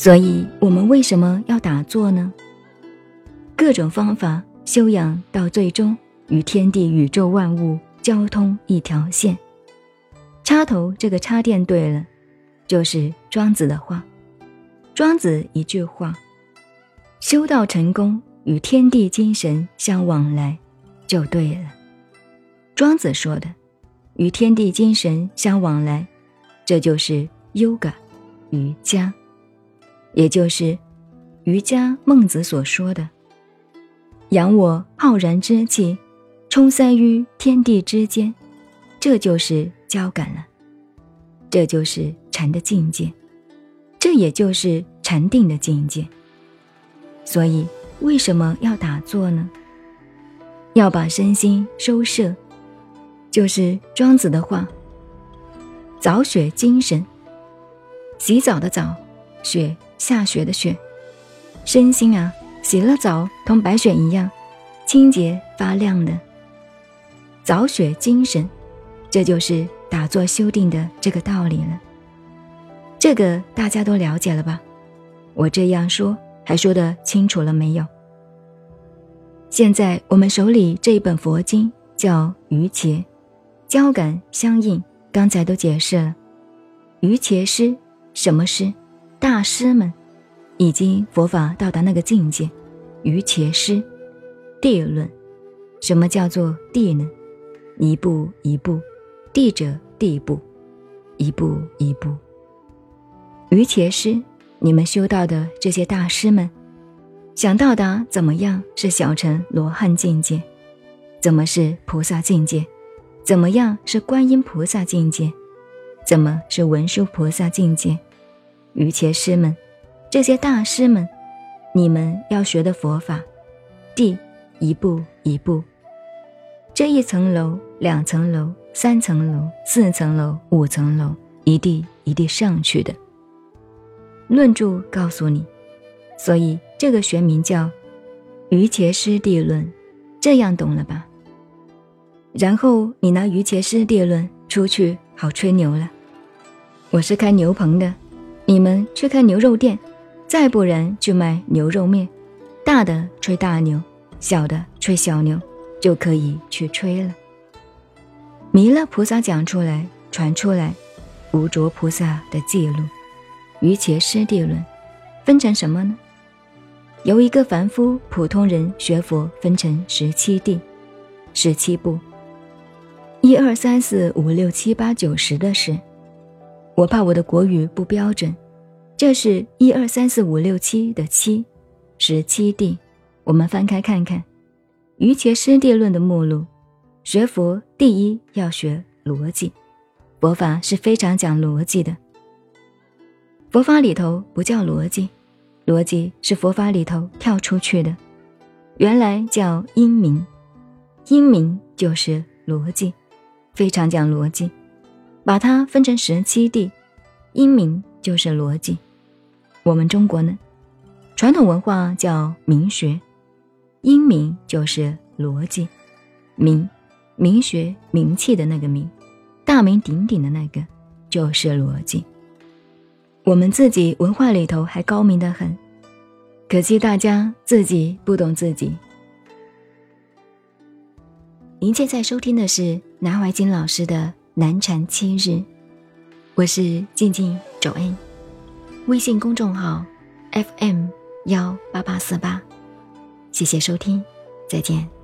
所以，我们为什么要打坐呢？各种方法修养，到最终与天地宇宙万物交通一条线。插头这个插电对了，就是庄子的话。庄子一句话：修道成功与天地精神相往来，就对了。庄子说的，与天地精神相往来，这就是优感瑜伽。也就是瑜伽孟子所说的“养我浩然之气，充塞于天地之间”，这就是交感了，这就是禅的境界，这也就是禅定的境界。所以，为什么要打坐呢？要把身心收摄，就是庄子的话：“早雪精神，洗澡的澡，雪。”下雪的雪，身心啊，洗了澡同白雪一样，清洁发亮的。早雪精神，这就是打坐修定的这个道理了。这个大家都了解了吧？我这样说还说得清楚了没有？现在我们手里这一本佛经叫《瑜伽》，交感相应，刚才都解释了。瑜伽师，什么师？大师们已经佛法到达那个境界，于伽师地论，什么叫做地呢？一步一步，地者地步，一步一步。于伽师，你们修道的这些大师们，想到达怎么样是小乘罗汉境界？怎么是菩萨境界？怎么样是观音菩萨境界？怎么是文殊菩萨境界？于伽师们，这些大师们，你们要学的佛法，地一步一步，这一层楼、两层楼、三层楼、四层楼、五层楼，一地一地上去的。论著告诉你，所以这个学名叫《于伽师地论》，这样懂了吧？然后你拿《于伽师地论》出去，好吹牛了。我是开牛棚的。你们去开牛肉店，再不然就卖牛肉面，大的吹大牛，小的吹小牛，就可以去吹了。弥勒菩萨讲出来、传出来，无着菩萨的记录，于伽师地论，分成什么呢？由一个凡夫普通人学佛，分成十七地、十七部，一二三四五六七八九十的事。我怕我的国语不标准，这是一二三四五六七的七，十七地。我们翻开看看，《瑜伽师地论》的目录。学佛第一要学逻辑，佛法是非常讲逻辑的。佛法里头不叫逻辑，逻辑是佛法里头跳出去的，原来叫因明，因明就是逻辑，非常讲逻辑。把它分成十七地，音明就是逻辑。我们中国呢，传统文化叫明学，音明就是逻辑。明，明学名气的那个明，大名鼎鼎的那个就是逻辑。我们自己文化里头还高明的很，可惜大家自己不懂自己。您现在收听的是南怀瑾老师的。难缠七日，我是静静周恩，微信公众号 FM 幺八八四八，谢谢收听，再见。